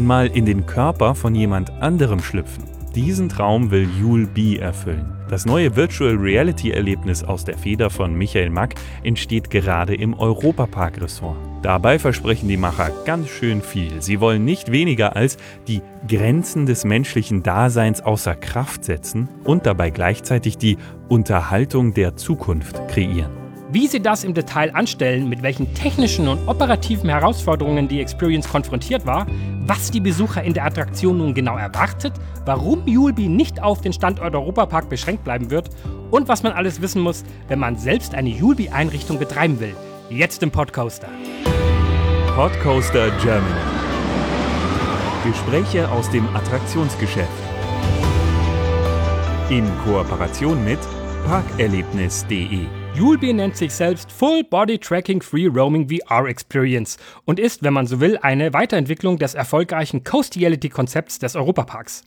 einmal in den Körper von jemand anderem schlüpfen. Diesen Traum will Yule B erfüllen. Das neue Virtual Reality Erlebnis aus der Feder von Michael Mack entsteht gerade im Europapark Ressort. Dabei versprechen die Macher ganz schön viel. Sie wollen nicht weniger als die Grenzen des menschlichen Daseins außer Kraft setzen und dabei gleichzeitig die Unterhaltung der Zukunft kreieren. Wie sie das im Detail anstellen, mit welchen technischen und operativen Herausforderungen die Experience konfrontiert war, was die Besucher in der Attraktion nun genau erwartet, warum Julbi nicht auf den Standort Europapark beschränkt bleiben wird und was man alles wissen muss, wenn man selbst eine Julbi-Einrichtung betreiben will. Jetzt im Podcoaster. Podcoaster Germany. Gespräche aus dem Attraktionsgeschäft. In Kooperation mit parkerlebnis.de Julbi nennt sich selbst Full Body Tracking Free Roaming VR Experience und ist, wenn man so will, eine Weiterentwicklung des erfolgreichen Coastiality-Konzepts des Europaparks.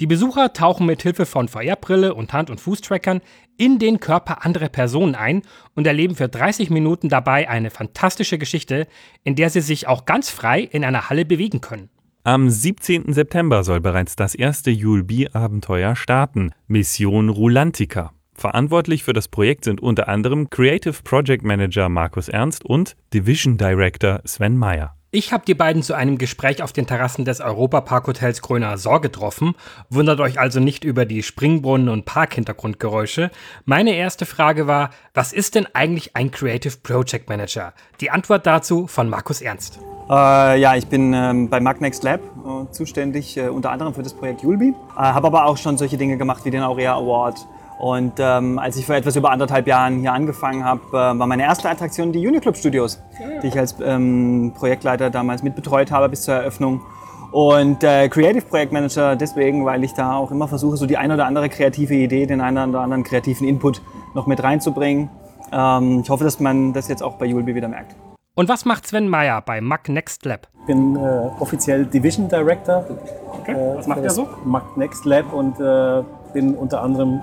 Die Besucher tauchen mit Hilfe von VR-Brille und Hand- und Fußtrackern in den Körper anderer Personen ein und erleben für 30 Minuten dabei eine fantastische Geschichte, in der sie sich auch ganz frei in einer Halle bewegen können. Am 17. September soll bereits das erste Julbi-Abenteuer starten, Mission Rulantica. Verantwortlich für das Projekt sind unter anderem Creative Project Manager Markus Ernst und Division Director Sven Meyer. Ich habe die beiden zu einem Gespräch auf den Terrassen des Europapark-Hotels Gröner Sor getroffen. Wundert euch also nicht über die Springbrunnen- und Parkhintergrundgeräusche. Meine erste Frage war, was ist denn eigentlich ein Creative Project Manager? Die Antwort dazu von Markus Ernst. Äh, ja, ich bin ähm, bei Magnext Lab äh, zuständig, äh, unter anderem für das Projekt Julbi. Äh, habe aber auch schon solche Dinge gemacht wie den Aurea Award, und ähm, als ich vor etwas über anderthalb Jahren hier angefangen habe, äh, war meine erste Attraktion die Uniclub Studios, die ich als ähm, Projektleiter damals mitbetreut habe bis zur Eröffnung. Und äh, Creative Projektmanager deswegen, weil ich da auch immer versuche, so die ein oder andere kreative Idee, den einen oder anderen kreativen Input noch mit reinzubringen. Ähm, ich hoffe, dass man das jetzt auch bei Julbi wieder merkt. Und was macht Sven Meyer bei Mac Next Lab? Ich bin äh, offiziell Division Director. Okay. Was macht er so? Mac Next Lab und äh, bin unter anderem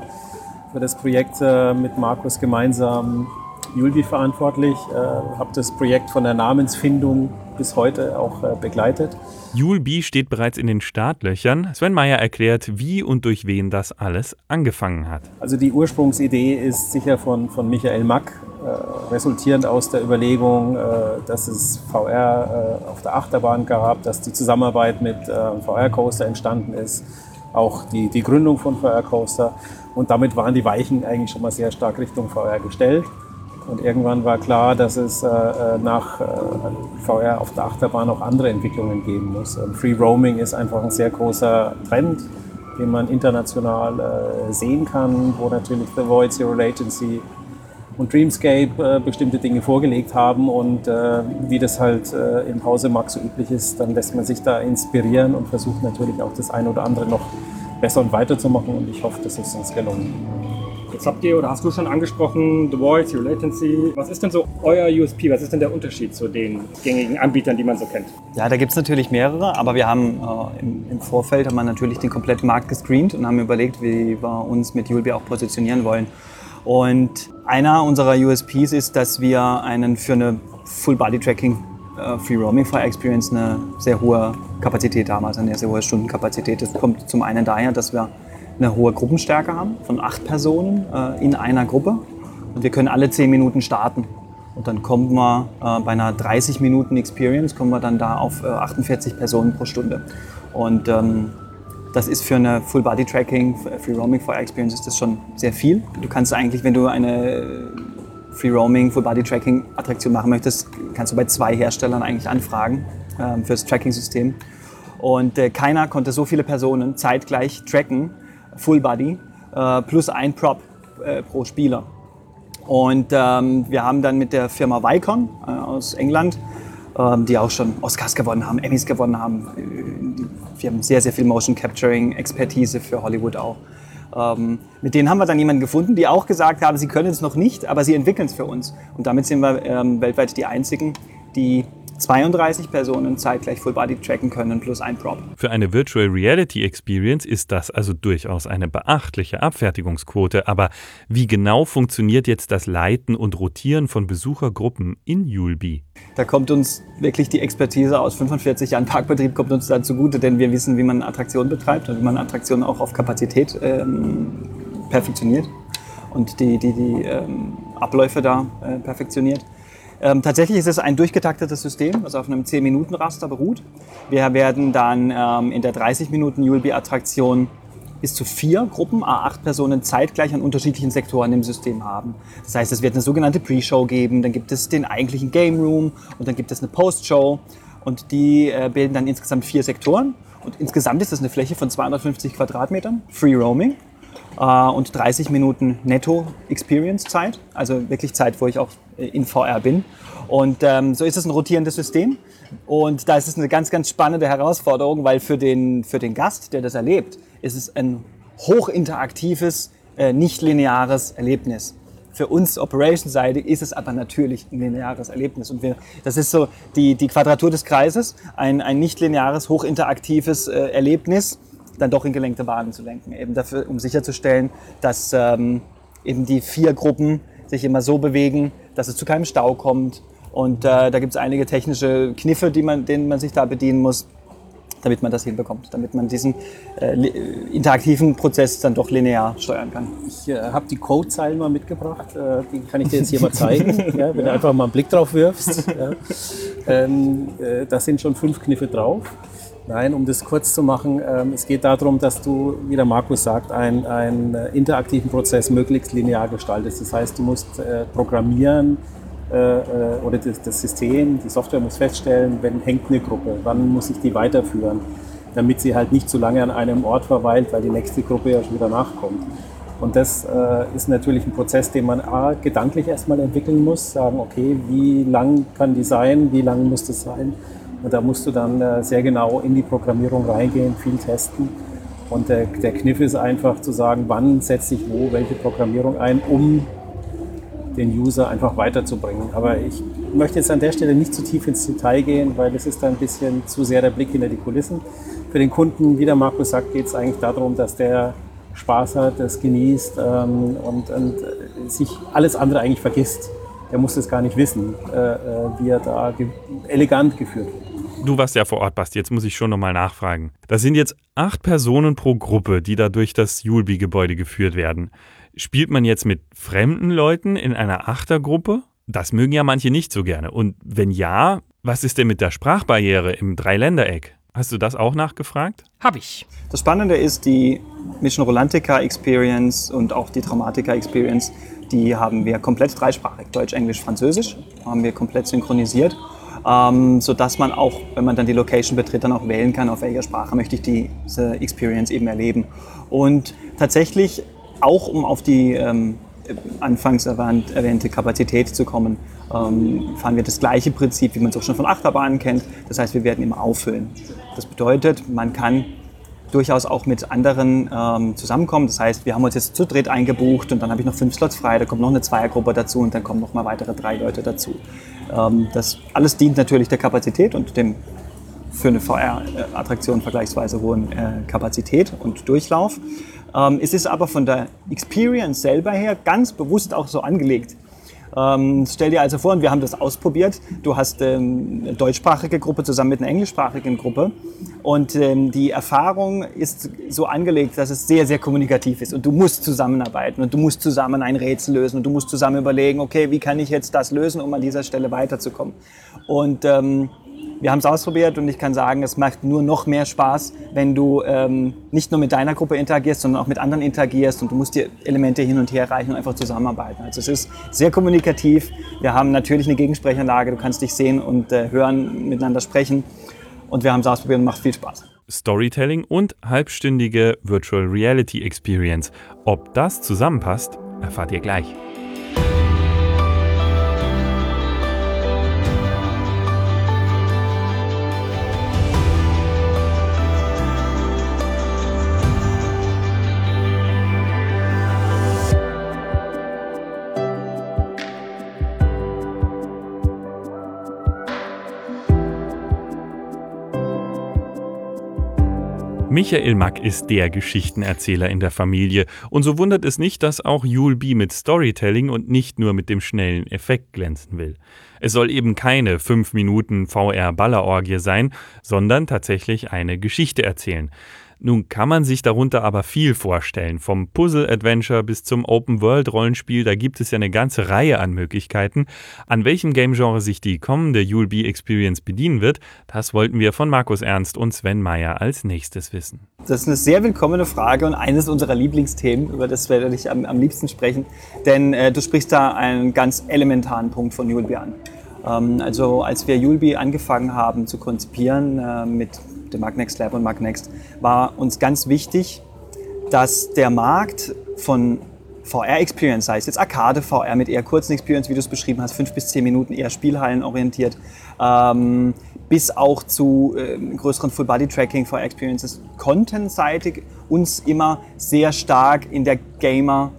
für das Projekt äh, mit Markus gemeinsam Julbi verantwortlich, äh, habe das Projekt von der Namensfindung bis heute auch äh, begleitet. Julbi steht bereits in den Startlöchern. Sven Meyer erklärt, wie und durch wen das alles angefangen hat. Also die Ursprungsidee ist sicher von, von Michael Mack, äh, resultierend aus der Überlegung, äh, dass es VR äh, auf der Achterbahn gab, dass die Zusammenarbeit mit VR Coaster entstanden ist, auch die, die Gründung von VR Coaster. Und damit waren die Weichen eigentlich schon mal sehr stark Richtung VR gestellt. Und irgendwann war klar, dass es äh, äh nach äh, VR auf der Achterbahn auch andere Entwicklungen geben muss. Und Free Roaming ist einfach ein sehr großer Trend, den man international äh, sehen kann, wo natürlich The Void, Zero Latency und Dreamscape äh, bestimmte Dinge vorgelegt haben. Und äh, wie das halt im Hause Max so üblich ist, dann lässt man sich da inspirieren und versucht natürlich auch das eine oder andere noch besser und weiterzumachen und ich hoffe, das ist uns gelungen. Jetzt habt ihr oder hast du schon angesprochen, The Voice, Your Latency. Was ist denn so euer USP? Was ist denn der Unterschied zu den gängigen Anbietern, die man so kennt? Ja, da gibt es natürlich mehrere, aber wir haben äh, im, im, Vorfeld haben wir natürlich den kompletten Markt gescreent und haben überlegt, wie wir uns mit Julbi auch positionieren wollen. Und einer unserer USPs ist, dass wir einen für eine Full-Body-Tracking äh, Free Roaming Fire Experience eine sehr hohe Kapazität haben, also eine sehr hohe Stundenkapazität. Das kommt zum einen daher, dass wir eine hohe Gruppenstärke haben von acht Personen äh, in einer Gruppe und wir können alle zehn Minuten starten. Und dann kommen wir äh, bei einer 30 Minuten Experience kommen wir dann da auf äh, 48 Personen pro Stunde. Und ähm, das ist für eine Full Body Tracking, Free Roaming Fire Experience ist das schon sehr viel. Du kannst eigentlich, wenn du eine Free Roaming, Full Body Tracking Attraktion machen möchtest, kannst du bei zwei Herstellern eigentlich anfragen äh, für das Tracking-System. Und äh, keiner konnte so viele Personen zeitgleich tracken, Full Body, äh, plus ein Prop äh, pro Spieler. Und ähm, wir haben dann mit der Firma Vicon äh, aus England, ähm, die auch schon Oscars gewonnen haben, Emmys gewonnen haben, äh, wir haben sehr, sehr viel Motion Capturing Expertise für Hollywood auch ähm, mit denen haben wir dann jemanden gefunden, die auch gesagt haben, sie können es noch nicht, aber sie entwickeln es für uns. Und damit sind wir ähm, weltweit die Einzigen, die 32 Personen zeitgleich Full Body tracken können plus ein Prop. Für eine Virtual Reality Experience ist das also durchaus eine beachtliche Abfertigungsquote. Aber wie genau funktioniert jetzt das Leiten und Rotieren von Besuchergruppen in Julbi? Da kommt uns wirklich die Expertise aus 45 Jahren Parkbetrieb kommt uns da zugute, denn wir wissen, wie man Attraktionen betreibt und wie man Attraktionen auch auf Kapazität ähm, perfektioniert und die, die, die ähm, Abläufe da äh, perfektioniert. Ähm, tatsächlich ist es ein durchgetaktetes System, das auf einem 10-Minuten-Raster beruht. Wir werden dann ähm, in der 30-Minuten-ULB-Attraktion bis zu vier Gruppen, a8 Personen zeitgleich an unterschiedlichen Sektoren im System haben. Das heißt, es wird eine sogenannte Pre-Show geben, dann gibt es den eigentlichen Game Room und dann gibt es eine Post-Show und die äh, bilden dann insgesamt vier Sektoren. Und insgesamt ist das eine Fläche von 250 Quadratmetern, Free Roaming äh, und 30 Minuten Netto-Experience-Zeit, also wirklich Zeit, wo ich auch in VR bin. Und ähm, so ist es ein rotierendes System. Und da ist es eine ganz, ganz spannende Herausforderung, weil für den, für den Gast, der das erlebt, ist es ein hochinteraktives, äh, nicht lineares Erlebnis. Für uns Operation-Seite ist es aber natürlich ein lineares Erlebnis. Und wir, das ist so die, die Quadratur des Kreises, ein, ein nicht lineares, hochinteraktives äh, Erlebnis, dann doch in gelenkte Bahnen zu lenken. Eben dafür, um sicherzustellen, dass ähm, eben die vier Gruppen sich immer so bewegen, dass es zu keinem Stau kommt. Und äh, da gibt es einige technische Kniffe, die man, denen man sich da bedienen muss, damit man das hinbekommt, damit man diesen äh, interaktiven Prozess dann doch linear steuern kann. Ich äh, habe die Codezeilen mal mitgebracht, äh, die kann ich dir jetzt hier mal zeigen, ja, wenn du einfach mal einen Blick drauf wirfst. Ja. Ähm, äh, da sind schon fünf Kniffe drauf. Nein, um das kurz zu machen, ähm, es geht darum, dass du, wie der Markus sagt, einen, einen äh, interaktiven Prozess möglichst linear gestaltest. Das heißt, du musst äh, programmieren äh, oder das, das, System, die Software muss feststellen, wenn hängt eine Gruppe, wann muss ich die weiterführen, damit sie halt nicht zu lange an einem Ort verweilt, weil die nächste Gruppe ja schon wieder nachkommt. Und das äh, ist natürlich ein Prozess, den man A, gedanklich erstmal entwickeln muss, sagen, okay, wie lang kann die sein, wie lang muss das sein und da musst du dann äh, sehr genau in die Programmierung reingehen, viel testen. Und der, der Kniff ist einfach zu sagen, wann setze ich wo welche Programmierung ein, um den User einfach weiterzubringen. Aber ich möchte jetzt an der Stelle nicht zu tief ins Detail gehen, weil es ist ein bisschen zu sehr der Blick hinter die Kulissen. Für den Kunden, wie der Markus sagt, geht es eigentlich darum, dass der Spaß hat, das genießt ähm, und, und sich alles andere eigentlich vergisst. Der muss es gar nicht wissen, äh, äh wie er da ge elegant geführt wird. Du warst ja vor Ort, Basti. Jetzt muss ich schon nochmal nachfragen. Das sind jetzt acht Personen pro Gruppe, die da durch das Julbi-Gebäude geführt werden. Spielt man jetzt mit fremden Leuten in einer Achtergruppe? Das mögen ja manche nicht so gerne. Und wenn ja, was ist denn mit der Sprachbarriere im Dreiländereck? Hast du das auch nachgefragt? Hab ich. Das Spannende ist, die Mission Rolantica Experience und auch die Traumatica Experience, die haben wir komplett dreisprachig. Deutsch, Englisch, Französisch haben wir komplett synchronisiert ähm, sodass man auch, wenn man dann die Location betritt, dann auch wählen kann, auf welcher Sprache möchte ich diese Experience eben erleben. Und tatsächlich auch, um auf die ähm, anfangs erwähnt, erwähnte Kapazität zu kommen, ähm, fahren wir das gleiche Prinzip, wie man es auch schon von Achterbahnen kennt. Das heißt, wir werden immer auffüllen. Das bedeutet, man kann durchaus auch mit anderen ähm, zusammenkommen. Das heißt, wir haben uns jetzt zu dritt eingebucht und dann habe ich noch fünf Slots frei, da kommt noch eine Zweiergruppe dazu und dann kommen noch mal weitere drei Leute dazu. Ähm, das alles dient natürlich der Kapazität und dem für eine VR-Attraktion vergleichsweise hohen äh, Kapazität und Durchlauf. Ähm, es ist aber von der Experience selber her ganz bewusst auch so angelegt, ähm, stell dir also vor, und wir haben das ausprobiert, du hast ähm, eine deutschsprachige Gruppe zusammen mit einer englischsprachigen Gruppe. Und ähm, die Erfahrung ist so angelegt, dass es sehr, sehr kommunikativ ist. Und du musst zusammenarbeiten. Und du musst zusammen ein Rätsel lösen. Und du musst zusammen überlegen, okay, wie kann ich jetzt das lösen, um an dieser Stelle weiterzukommen. Und ähm, wir haben es ausprobiert und ich kann sagen, es macht nur noch mehr Spaß, wenn du ähm, nicht nur mit deiner Gruppe interagierst, sondern auch mit anderen interagierst und du musst die Elemente hin und her reichen und einfach zusammenarbeiten. Also es ist sehr kommunikativ. Wir haben natürlich eine Gegensprechanlage, du kannst dich sehen und äh, hören, miteinander sprechen und wir haben es ausprobiert und macht viel Spaß. Storytelling und halbstündige Virtual Reality Experience. Ob das zusammenpasst, erfahrt ihr gleich. Michael Mack ist der Geschichtenerzähler in der Familie und so wundert es nicht, dass auch Julbi mit Storytelling und nicht nur mit dem schnellen Effekt glänzen will. Es soll eben keine 5 Minuten VR-Ballerorgie sein, sondern tatsächlich eine Geschichte erzählen. Nun kann man sich darunter aber viel vorstellen. Vom Puzzle-Adventure bis zum Open-World-Rollenspiel, da gibt es ja eine ganze Reihe an Möglichkeiten. An welchem Game-Genre sich die kommende Be Experience bedienen wird, das wollten wir von Markus Ernst und Sven Meyer als nächstes wissen. Das ist eine sehr willkommene Frage und eines unserer Lieblingsthemen, über das werde ich am, am liebsten sprechen. Denn äh, du sprichst da einen ganz elementaren Punkt von Be an. Ähm, also als wir Be angefangen haben zu konzipieren äh, mit dem Magnext Lab und Magnext, war uns ganz wichtig, dass der Markt von VR-Experience, sei es jetzt Arcade, VR mit eher kurzen Experience, wie du es beschrieben hast, fünf bis zehn Minuten, eher Spielhallen orientiert, ähm, bis auch zu äh, größeren Full-Body-Tracking VR-Experiences, contentseitig uns immer sehr stark in der Gamer-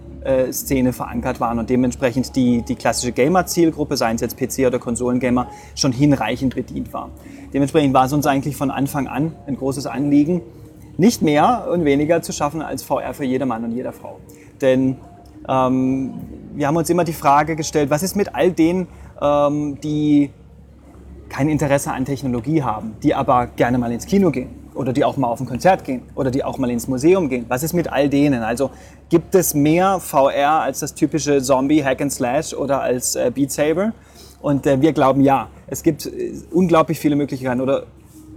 Szene verankert waren und dementsprechend die, die klassische Gamer-Zielgruppe, seien es jetzt PC- oder Konsolengamer, schon hinreichend bedient war. Dementsprechend war es uns eigentlich von Anfang an ein großes Anliegen, nicht mehr und weniger zu schaffen als VR für jeder Mann und jeder Frau. Denn ähm, wir haben uns immer die Frage gestellt, was ist mit all denen, ähm, die kein Interesse an Technologie haben, die aber gerne mal ins Kino gehen oder die auch mal auf ein Konzert gehen oder die auch mal ins Museum gehen. Was ist mit all denen? Also gibt es mehr VR als das typische Zombie Hack and Slash oder als äh, Beat Saber? Und äh, wir glauben ja, es gibt äh, unglaublich viele Möglichkeiten oder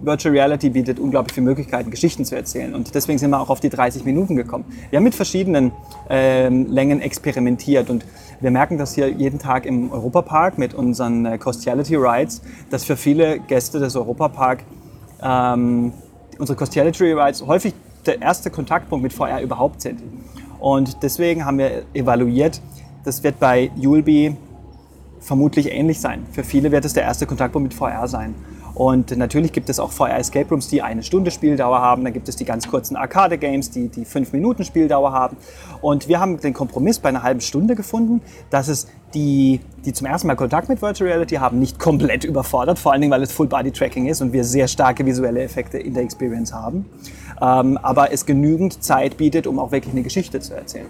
Virtual Reality bietet unglaublich viele Möglichkeiten, Geschichten zu erzählen. Und deswegen sind wir auch auf die 30 Minuten gekommen. Wir haben mit verschiedenen ähm, Längen experimentiert und wir merken das hier jeden Tag im Europapark mit unseren äh, Costiality Rides, dass für viele Gäste des Europapark ähm, unsere Costiality Rides häufig der erste Kontaktpunkt mit VR überhaupt sind. Und deswegen haben wir evaluiert, das wird bei Julbi vermutlich ähnlich sein. Für viele wird es der erste Kontaktpunkt mit VR sein. Und natürlich gibt es auch VR Escape Rooms, die eine Stunde Spieldauer haben. Dann gibt es die ganz kurzen Arcade Games, die die fünf Minuten Spieldauer haben. Und wir haben den Kompromiss bei einer halben Stunde gefunden, dass es die, die zum ersten Mal Kontakt mit Virtual Reality haben, nicht komplett überfordert. Vor allen Dingen, weil es Full Body Tracking ist und wir sehr starke visuelle Effekte in der Experience haben. Ähm, aber es genügend Zeit bietet, um auch wirklich eine Geschichte zu erzählen.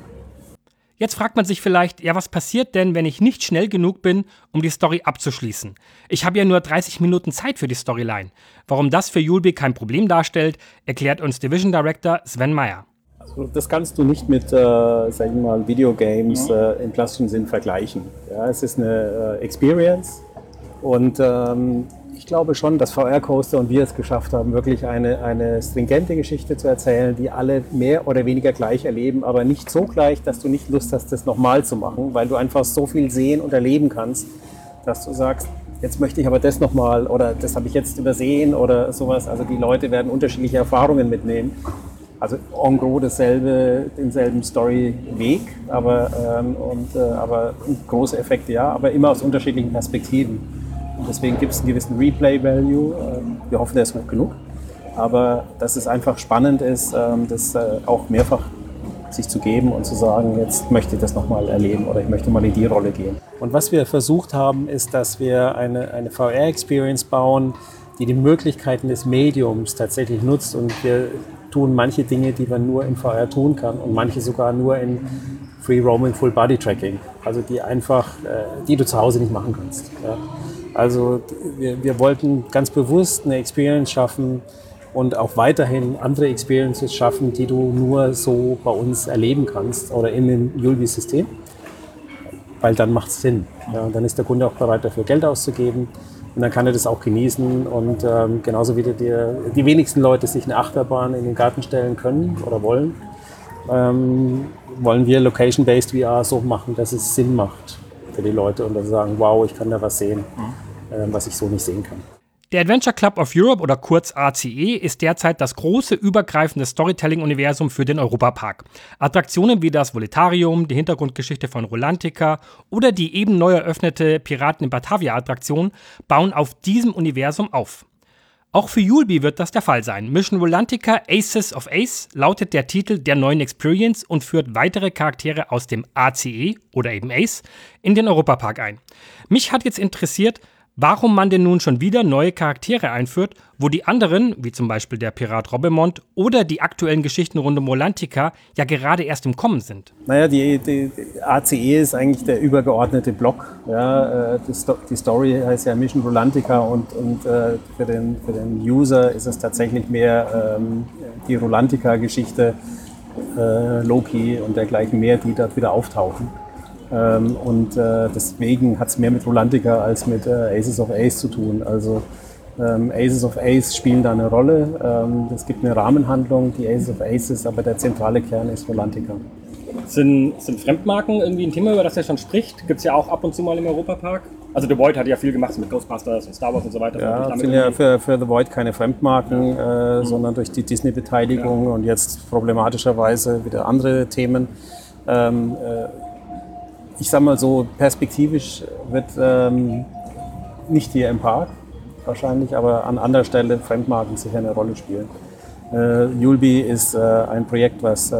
Jetzt fragt man sich vielleicht, ja, was passiert denn, wenn ich nicht schnell genug bin, um die Story abzuschließen? Ich habe ja nur 30 Minuten Zeit für die Storyline. Warum das für Julbi kein Problem darstellt, erklärt uns Division Director Sven Meyer. Also das kannst du nicht mit, äh, sag ich mal, Videogames äh, im klassischen Sinn vergleichen. Ja, es ist eine äh, Experience und ähm, ich glaube schon, dass VR Coaster und wir es geschafft haben, wirklich eine, eine stringente Geschichte zu erzählen, die alle mehr oder weniger gleich erleben, aber nicht so gleich, dass du nicht Lust hast, das nochmal zu machen, weil du einfach so viel sehen und erleben kannst, dass du sagst, jetzt möchte ich aber das nochmal oder das habe ich jetzt übersehen oder sowas. Also die Leute werden unterschiedliche Erfahrungen mitnehmen. Also en gros dasselbe, denselben Storyweg, aber, ähm, äh, aber große Effekte ja, aber immer aus unterschiedlichen Perspektiven. Deswegen gibt es einen gewissen Replay-Value. Ähm, wir hoffen, der ist hoch genug. Aber dass es einfach spannend ist, ähm, das äh, auch mehrfach sich zu geben und zu sagen, jetzt möchte ich das nochmal erleben oder ich möchte mal in die Rolle gehen. Und was wir versucht haben, ist, dass wir eine, eine VR-Experience bauen, die die Möglichkeiten des Mediums tatsächlich nutzt. Und wir tun manche Dinge, die man nur in VR tun kann und manche sogar nur in Free Roaming Full Body Tracking. Also die einfach, äh, die du zu Hause nicht machen kannst. Ja. Also wir, wir wollten ganz bewusst eine Experience schaffen und auch weiterhin andere Experiences schaffen, die du nur so bei uns erleben kannst oder in dem Julbi-System, weil dann macht es Sinn. Ja, dann ist der Kunde auch bereit dafür Geld auszugeben und dann kann er das auch genießen und ähm, genauso wie die, die wenigsten Leute sich eine Achterbahn in den Garten stellen können oder wollen, ähm, wollen wir Location-Based VR so machen, dass es Sinn macht für die Leute und dann sagen, wow, ich kann da was sehen, mhm. äh, was ich so nicht sehen kann. Der Adventure Club of Europe oder kurz ACE ist derzeit das große übergreifende Storytelling-Universum für den Europapark. Attraktionen wie das Voletarium, die Hintergrundgeschichte von Rolantica oder die eben neu eröffnete Piraten in Batavia-Attraktion bauen auf diesem Universum auf. Auch für Julbi wird das der Fall sein. Mission Volantica Aces of Ace lautet der Titel der neuen Experience und führt weitere Charaktere aus dem ACE oder eben Ace in den Europapark ein. Mich hat jetzt interessiert, warum man denn nun schon wieder neue Charaktere einführt, wo die anderen, wie zum Beispiel der Pirat Robemont oder die aktuellen Geschichten rund um Rolantica, ja gerade erst im Kommen sind. Naja, die, die, die ACE ist eigentlich der übergeordnete Block. Ja, äh, die, Story heißt ja Mission Rolantica und, und äh, für, den, für den User ist es tatsächlich mehr ähm, die Rolantica-Geschichte, äh, Loki und dergleichen mehr, die dort wieder auftauchen. Ähm, und äh, deswegen hat es mehr mit Rolantica als mit äh, Aces of Ace zu tun. Also ähm, Aces of Ace spielen da eine Rolle. Ähm, es gibt eine Rahmenhandlung, die Aces of Aces, aber der zentrale Kern ist Rolantica. Sind, sind Fremdmarken irgendwie ein Thema, über das er schon spricht? Gibt es ja auch ab und zu mal im Europapark? Also The Void hat ja viel gemacht mit Ghostbusters und Star Wars und so weiter. Ja, sind ja für, für The Void keine Fremdmarken, ja. äh, mhm. sondern durch die Disney-Beteiligung ja. und jetzt problematischerweise wieder andere Themen. Ähm, äh, ich sag mal so, perspektivisch wird ähm, nicht hier im Park wahrscheinlich, aber an anderer Stelle Fremdmarken sicher eine Rolle spielen. Äh, Julbi ist äh, ein Projekt, was äh,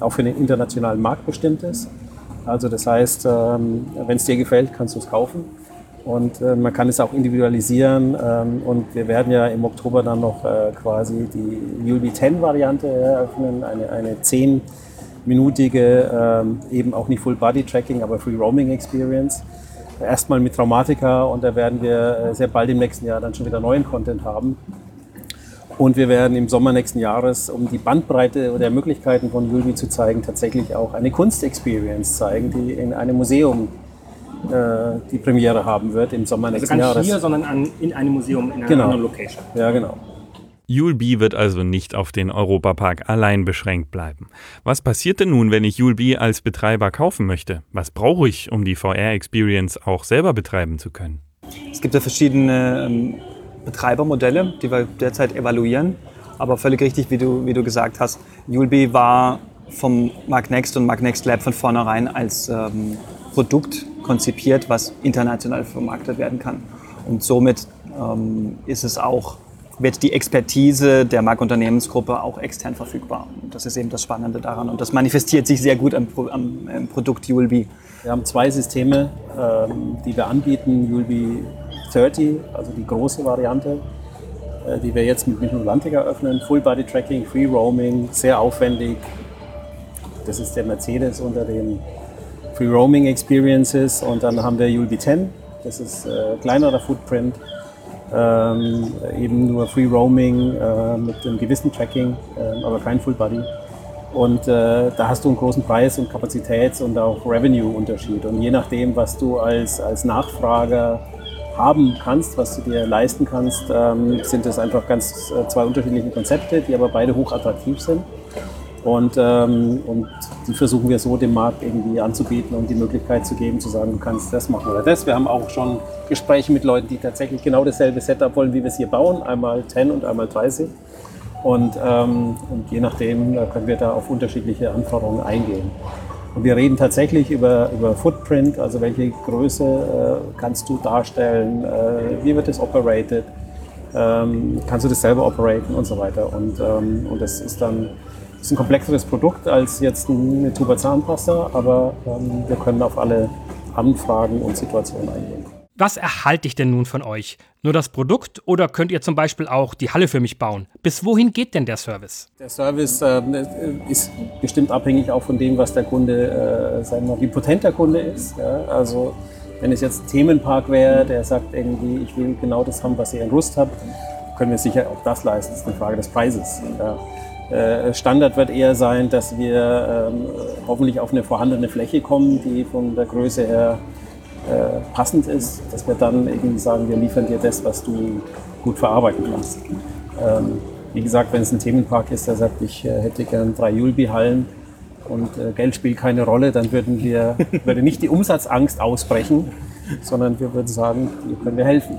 auch für den internationalen Markt bestimmt ist. Also das heißt, ähm, wenn es dir gefällt, kannst du es kaufen. Und äh, man kann es auch individualisieren. Ähm, und wir werden ja im Oktober dann noch äh, quasi die Julbi 10 Variante eröffnen, eine, eine 10 minütige, ähm, eben auch nicht Full Body Tracking, aber Free Roaming Experience. Erstmal mit Traumatika und da werden wir äh, sehr bald im nächsten Jahr dann schon wieder neuen Content haben. Und wir werden im Sommer nächsten Jahres, um die Bandbreite der Möglichkeiten von Julbi zu zeigen, tatsächlich auch eine Kunstexperience zeigen, die in einem Museum äh, die Premiere haben wird im Sommer also nächsten Jahres. Also nicht hier, sondern an, in einem Museum, in einer genau. anderen Location. Ja, genau. Julbi wird also nicht auf den Europapark allein beschränkt bleiben. Was passiert denn nun, wenn ich Julbi als Betreiber kaufen möchte? Was brauche ich, um die VR-Experience auch selber betreiben zu können? Es gibt ja verschiedene ähm, Betreibermodelle, die wir derzeit evaluieren. Aber völlig richtig, wie du, wie du gesagt hast, Julbi war vom Magnext und Magnext Lab von vornherein als ähm, Produkt konzipiert, was international vermarktet werden kann. Und somit ähm, ist es auch wird die Expertise der Markunternehmensgruppe auch extern verfügbar. Und das ist eben das Spannende daran. Und das manifestiert sich sehr gut am, am, am Produkt ULB. Wir haben zwei Systeme, ähm, die wir anbieten. ULB 30, also die große Variante, äh, die wir jetzt mit Mission Atlantic eröffnen. Full Body Tracking, Free Roaming, sehr aufwendig. Das ist der Mercedes unter den Free Roaming Experiences. Und dann haben wir ULB 10, das ist äh, kleinerer Footprint ähm, eben nur Free Roaming äh, mit einem gewissen Tracking, äh, aber kein Full Body. Und äh, da hast du einen großen Preis- und Kapazitäts- und auch Revenue-Unterschied. Und je nachdem, was du als, als Nachfrager haben kannst, was du dir leisten kannst, ähm, sind das einfach ganz äh, zwei unterschiedliche Konzepte, die aber beide hoch attraktiv sind. Und, ähm, und die versuchen wir so dem Markt irgendwie anzubieten und die Möglichkeit zu geben, zu sagen, du kannst das machen oder das. Wir haben auch schon Gespräche mit Leuten, die tatsächlich genau dasselbe Setup wollen, wie wir es hier bauen, einmal 10 und einmal 30. Und, ähm, und je nachdem können wir da auf unterschiedliche Anforderungen eingehen. Und wir reden tatsächlich über, über Footprint, also welche Größe äh, kannst du darstellen, äh, wie wird es operated, ähm, kannst du das selber operaten und so weiter. Und, ähm, und das ist dann ist ein komplexeres Produkt als jetzt eine Tuba Zahnpasta, aber ähm, wir können auf alle Anfragen und Situationen eingehen. Was erhalte ich denn nun von euch? Nur das Produkt oder könnt ihr zum Beispiel auch die Halle für mich bauen? Bis wohin geht denn der Service? Der Service äh, ist bestimmt abhängig auch von dem, was der Kunde, äh, sagen wir, wie potent der Kunde ist. Ja? Also wenn es jetzt ein Themenpark wäre, der sagt irgendwie, ich will genau das haben, was ihr in Rust habt, können wir sicher auch das leisten. Das ist eine Frage des Preises. Ja? Äh, Standard wird eher sein, dass wir ähm, hoffentlich auf eine vorhandene Fläche kommen, die von der Größe her äh, passend ist, dass wir dann irgendwie sagen, wir liefern dir das, was du gut verarbeiten kannst. Ähm, wie gesagt, wenn es ein Themenpark ist, der sagt, ich äh, hätte gern drei Julbi-Hallen und äh, Geld spielt keine Rolle, dann würden wir, würde nicht die Umsatzangst ausbrechen, sondern wir würden sagen, hier können wir helfen.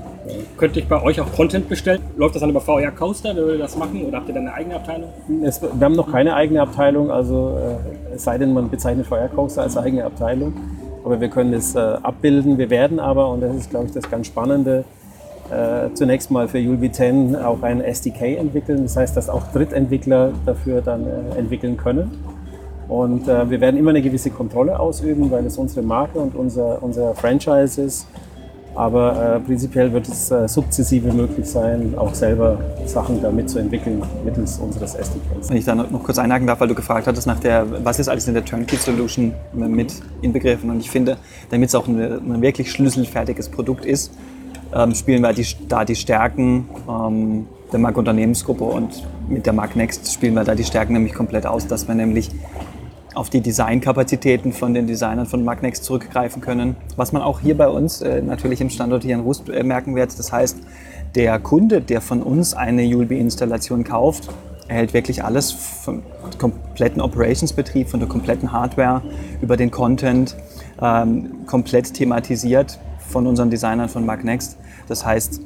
Könnte ich bei euch auch Content bestellen? Läuft das dann über VR Coaster? Wer will das machen? Oder habt ihr dann eine eigene Abteilung? Es, wir haben noch keine eigene Abteilung, also äh, es sei denn, man bezeichnet VR Coaster als eigene Abteilung. Aber wir können es äh, abbilden. Wir werden aber, und das ist, glaube ich, das ganz Spannende, äh, zunächst mal für Ulvi 10 auch ein SDK entwickeln. Das heißt, dass auch Drittentwickler dafür dann äh, entwickeln können. Und äh, wir werden immer eine gewisse Kontrolle ausüben, weil es unsere Marke und unser, unser Franchise ist. Aber äh, prinzipiell wird es äh, sukzessive möglich sein, auch selber Sachen damit zu entwickeln, mittels unseres SDKs. Wenn ich da noch kurz einhaken darf, weil du gefragt hattest nach der, was ist alles in der Turnkey-Solution mit inbegriffen. Und ich finde, damit es auch ein, ein wirklich schlüsselfertiges Produkt ist, ähm, spielen wir die, da die Stärken ähm, der Mark Unternehmensgruppe und mit der Mark Next spielen wir da die Stärken nämlich komplett aus, dass wir nämlich auf die Designkapazitäten von den Designern von Magnex zurückgreifen können. Was man auch hier bei uns äh, natürlich im Standort hier in Rust äh, merken wird, das heißt, der Kunde, der von uns eine ULB-Installation kauft, erhält wirklich alles vom kompletten Operationsbetrieb, von der kompletten Hardware über den Content, ähm, komplett thematisiert von unseren Designern von Magnext. Das heißt,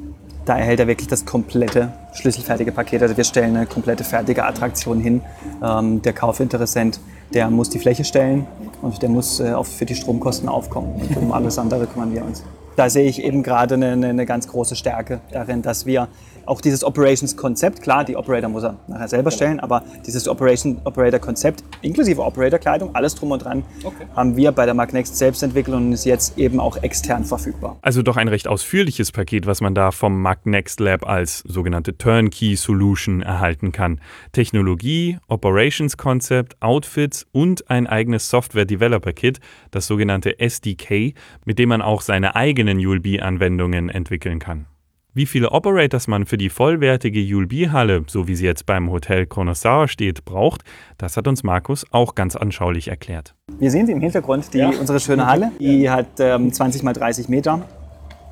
da erhält er wirklich das komplette schlüsselfertige Paket. Also wir stellen eine komplette fertige Attraktion hin. Ähm, der Kaufinteressent der muss die Fläche stellen und der muss äh, für die Stromkosten aufkommen. Und um alles andere kümmern wir uns. Da sehe ich eben gerade eine, eine ganz große Stärke darin, dass wir auch dieses Operations-Konzept, klar, die Operator muss er nachher selber stellen, aber dieses Operation-Operator-Konzept inklusive Operator-Kleidung, alles drum und dran, okay. haben wir bei der Magnext selbst entwickelt und ist jetzt eben auch extern verfügbar. Also doch ein recht ausführliches Paket, was man da vom Magnext Lab als sogenannte Turnkey-Solution erhalten kann. Technologie, Operations-Konzept, Outfits und ein eigenes Software-Developer-Kit, das sogenannte SDK, mit dem man auch seine eigenen ULB-Anwendungen entwickeln kann. Wie viele Operators man für die vollwertige Julbi-Halle, so wie sie jetzt beim Hotel Connoisseur steht, braucht, das hat uns Markus auch ganz anschaulich erklärt. Wir sehen sie im Hintergrund, die, ja. unsere schöne Halle. Die hat ähm, 20 mal 30 Meter.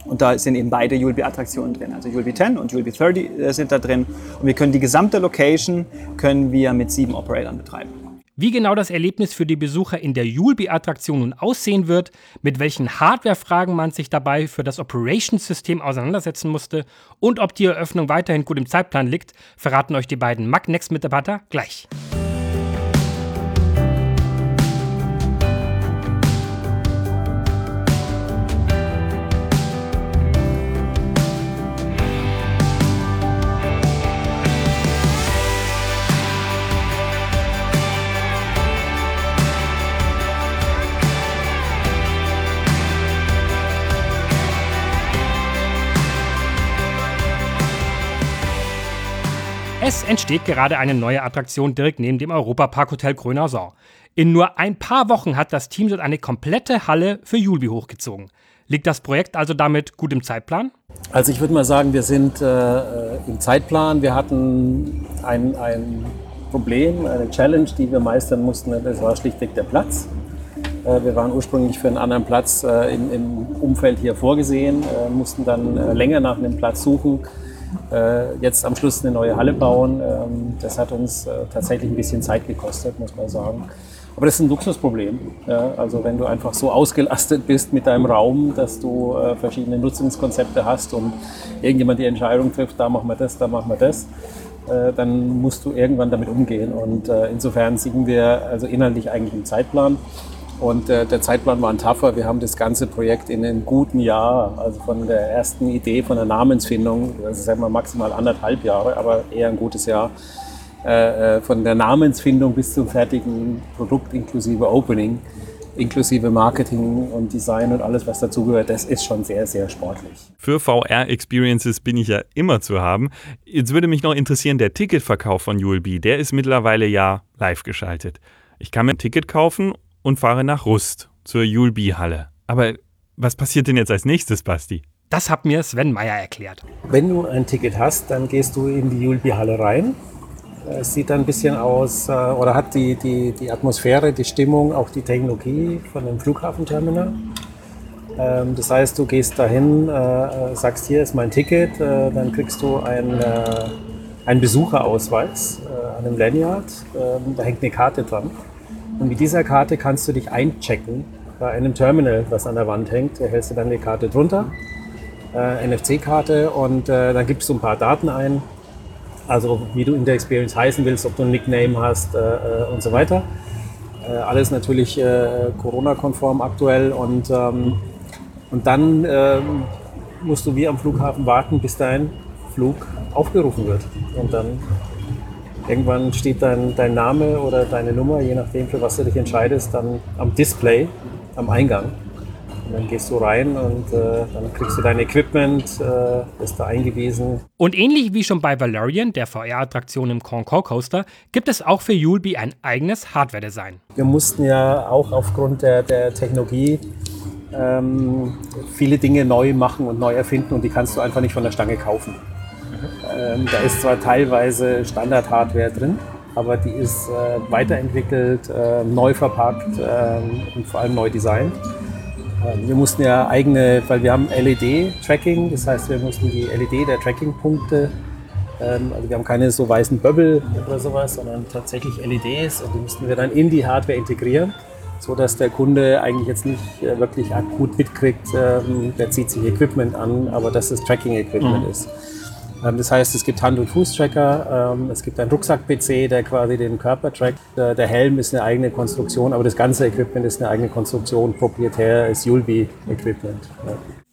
Und da sind eben beide Julbi-Attraktionen drin. Also Julbi 10 und Julbi 30 äh, sind da drin. Und wir können die gesamte Location können wir mit sieben Operatoren betreiben. Wie genau das Erlebnis für die Besucher in der Julbi-Attraktion nun aussehen wird, mit welchen Hardware-Fragen man sich dabei für das Operations-System auseinandersetzen musste und ob die Eröffnung weiterhin gut im Zeitplan liegt, verraten euch die beiden Magnex-Mitarbeiter gleich. Es entsteht gerade eine neue Attraktion direkt neben dem Europapark Hotel Gröner In nur ein paar Wochen hat das Team dort eine komplette Halle für Julbi hochgezogen. Liegt das Projekt also damit gut im Zeitplan? Also ich würde mal sagen, wir sind äh, im Zeitplan. Wir hatten ein, ein Problem, eine Challenge, die wir meistern mussten. Das war schlichtweg der Platz. Äh, wir waren ursprünglich für einen anderen Platz äh, im, Umfeld hier vorgesehen, äh, mussten dann äh, länger nach einem Platz suchen äh, jetzt am Schluss eine neue Halle bauen. Ähm, das hat uns äh, tatsächlich ein bisschen Zeit gekostet, muss man sagen. Aber das ist ein Luxusproblem. Ja? Also wenn du einfach so ausgelastet bist mit deinem Raum, dass du äh, verschiedene Nutzungskonzepte hast und irgendjemand die Entscheidung trifft, da machen wir das, da machen wir das, äh, dann musst du irgendwann damit umgehen. Und äh, insofern sind wir also inhaltlich eigentlich im Zeitplan. Und äh, der Zeitplan war ein tougher. Wir haben das ganze Projekt in einem guten Jahr, also von der ersten Idee, von der Namensfindung, also sagen wir maximal anderthalb Jahre, aber eher ein gutes Jahr, äh, äh, von der Namensfindung bis zum fertigen Produkt inklusive Opening, inklusive Marketing und Design und alles, was dazugehört, das ist schon sehr, sehr sportlich. Für VR-Experiences bin ich ja immer zu haben. Jetzt würde mich noch interessieren, der Ticketverkauf von ULB, der ist mittlerweile ja live geschaltet. Ich kann mir ein Ticket kaufen und fahre nach Rust zur Julbi-Halle. Aber was passiert denn jetzt als nächstes, Basti? Das hat mir Sven Meyer erklärt. Wenn du ein Ticket hast, dann gehst du in die Julbi-Halle rein. Es sieht dann ein bisschen aus äh, oder hat die, die, die Atmosphäre, die Stimmung, auch die Technologie von dem Flughafenterminal. Ähm, das heißt, du gehst dahin, äh, sagst, hier ist mein Ticket, äh, dann kriegst du einen, einen Besucherausweis an einem Lanyard. Ähm, da hängt eine Karte dran. Und mit dieser Karte kannst du dich einchecken bei einem Terminal, was an der Wand hängt. Da hältst du dann die Karte drunter, äh, NFC-Karte und äh, dann gibst du ein paar Daten ein. Also wie du in der Experience heißen willst, ob du ein Nickname hast äh, äh und so weiter. Äh, alles natürlich äh, Corona-konform aktuell und, ähm, und dann ähm, musst du wie am Flughafen warten, bis dein Flug aufgerufen wird. Und dann Irgendwann steht dein, dein Name oder deine Nummer, je nachdem, für was du dich entscheidest, dann am Display, am Eingang. Und dann gehst du rein und äh, dann kriegst du dein Equipment, äh, bist da eingewiesen. Und ähnlich wie schon bei Valerian, der VR-Attraktion im Concord Coaster, gibt es auch für Yulby ein eigenes Hardware-Design. Wir mussten ja auch aufgrund der, der Technologie ähm, viele Dinge neu machen und neu erfinden und die kannst du einfach nicht von der Stange kaufen. Ähm, da ist zwar teilweise Standard-Hardware drin, aber die ist äh, weiterentwickelt, äh, neu verpackt äh, und vor allem neu designt. Ähm, wir mussten ja eigene, weil wir haben LED-Tracking, das heißt, wir mussten die LED der Tracking-Punkte, ähm, also wir haben keine so weißen Bubble oder sowas, sondern tatsächlich LEDs und die mussten wir dann in die Hardware integrieren, so dass der Kunde eigentlich jetzt nicht äh, wirklich akut mitkriegt, ähm, der zieht sich Equipment an, aber dass es Tracking-Equipment mhm. ist. Ähm, das heißt, es gibt Hand- und Fußtracker, ähm, es gibt einen Rucksack-PC, der quasi den Körper trackt. Äh, der Helm ist eine eigene Konstruktion, aber das ganze Equipment ist eine eigene Konstruktion. Proprietär ist Yulby-Equipment.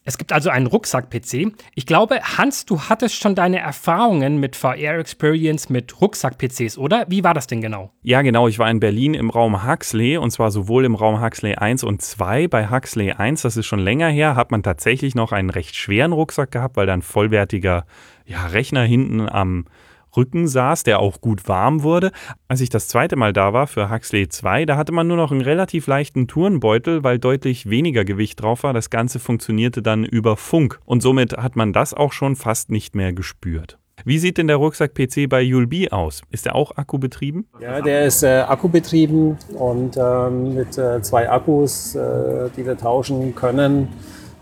Es gibt also einen Rucksack-PC. Ich glaube, Hans, du hattest schon deine Erfahrungen mit VR-Experience mit Rucksack-PCs, oder? Wie war das denn genau? Ja, genau. Ich war in Berlin im Raum Huxley und zwar sowohl im Raum Huxley 1 und 2. Bei Huxley 1, das ist schon länger her, hat man tatsächlich noch einen recht schweren Rucksack gehabt, weil da ein vollwertiger ja, Rechner hinten am Rücken saß, der auch gut warm wurde. Als ich das zweite Mal da war für Huxley 2, da hatte man nur noch einen relativ leichten Turnbeutel, weil deutlich weniger Gewicht drauf war. Das Ganze funktionierte dann über Funk und somit hat man das auch schon fast nicht mehr gespürt. Wie sieht denn der Rucksack-PC bei Yulbi aus? Ist der auch akkubetrieben? Ja, der ist äh, akkubetrieben und ähm, mit äh, zwei Akkus, äh, die wir tauschen können.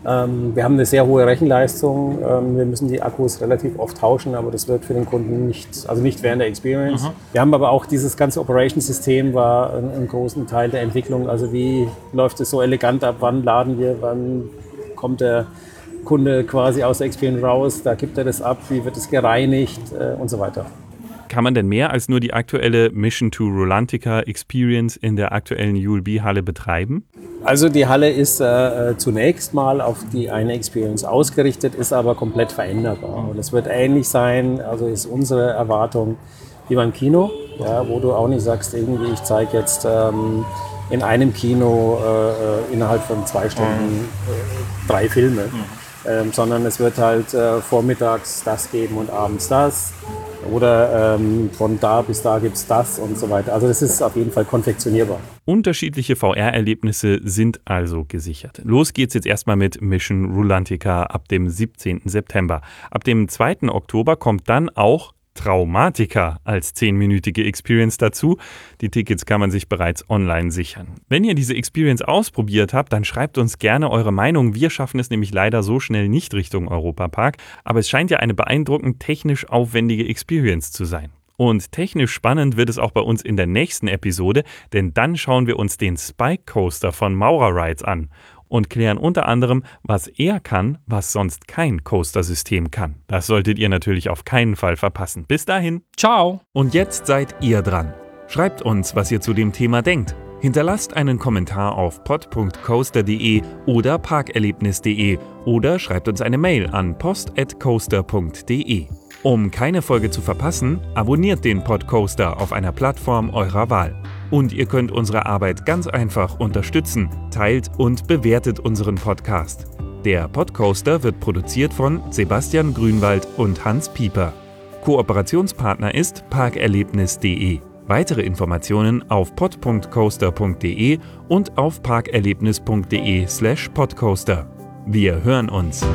Ähm, wir haben eine sehr hohe Rechenleistung. Ähm, wir müssen die Akkus relativ oft tauschen, aber das wird für den Kunden nicht, also nicht während der Experience. Mhm. Wir haben aber auch dieses ganze Operation-System war ein, ein großen Teil der Entwicklung. Also wie läuft es so elegant ab? Wann laden wir? Wann kommt der Kunde quasi aus der Experience raus? Da gibt er das ab. Wie wird es gereinigt äh, und so weiter. Kann man denn mehr als nur die aktuelle Mission to Rolantica Experience in der aktuellen ULB-Halle betreiben? Also die Halle ist äh, äh, zunächst mal auf die eine Experience ausgerichtet, ist aber komplett veränderbar. Und es wird ähnlich sein, also ist unsere Erwartung wie beim Kino, ja, wo du auch nicht sagst, irgendwie ich zeige jetzt ähm, in einem Kino äh, äh innerhalb von zwei Stunden äh, drei Filme. Ähm, sondern es wird halt äh, vormittags das geben und abends das. Oder ähm, von da bis da gibt es das und so weiter. Also das ist auf jeden Fall konfektionierbar. Unterschiedliche VR-Erlebnisse sind also gesichert. Los geht's jetzt erstmal mit Mission Rulantica ab dem 17. September. Ab dem 2. Oktober kommt dann auch Traumatica als 10-minütige Experience dazu. Die Tickets kann man sich bereits online sichern. Wenn ihr diese Experience ausprobiert habt, dann schreibt uns gerne eure Meinung. Wir schaffen es nämlich leider so schnell nicht Richtung Europapark, aber es scheint ja eine beeindruckend technisch aufwendige Experience zu sein. Und technisch spannend wird es auch bei uns in der nächsten Episode, denn dann schauen wir uns den Spike Coaster von Maurer Rides an und klären unter anderem, was er kann, was sonst kein Coaster-System kann. Das solltet ihr natürlich auf keinen Fall verpassen. Bis dahin. Ciao. Und jetzt seid ihr dran. Schreibt uns, was ihr zu dem Thema denkt. Hinterlasst einen Kommentar auf pod.coaster.de oder parkerlebnis.de oder schreibt uns eine Mail an post.coaster.de. Um keine Folge zu verpassen, abonniert den Podcoaster auf einer Plattform eurer Wahl. Und ihr könnt unsere Arbeit ganz einfach unterstützen. Teilt und bewertet unseren Podcast. Der Podcoaster wird produziert von Sebastian Grünwald und Hans Pieper. Kooperationspartner ist parkerlebnis.de. Weitere Informationen auf pod.coaster.de und auf parkerlebnis.de/podcoaster. Wir hören uns.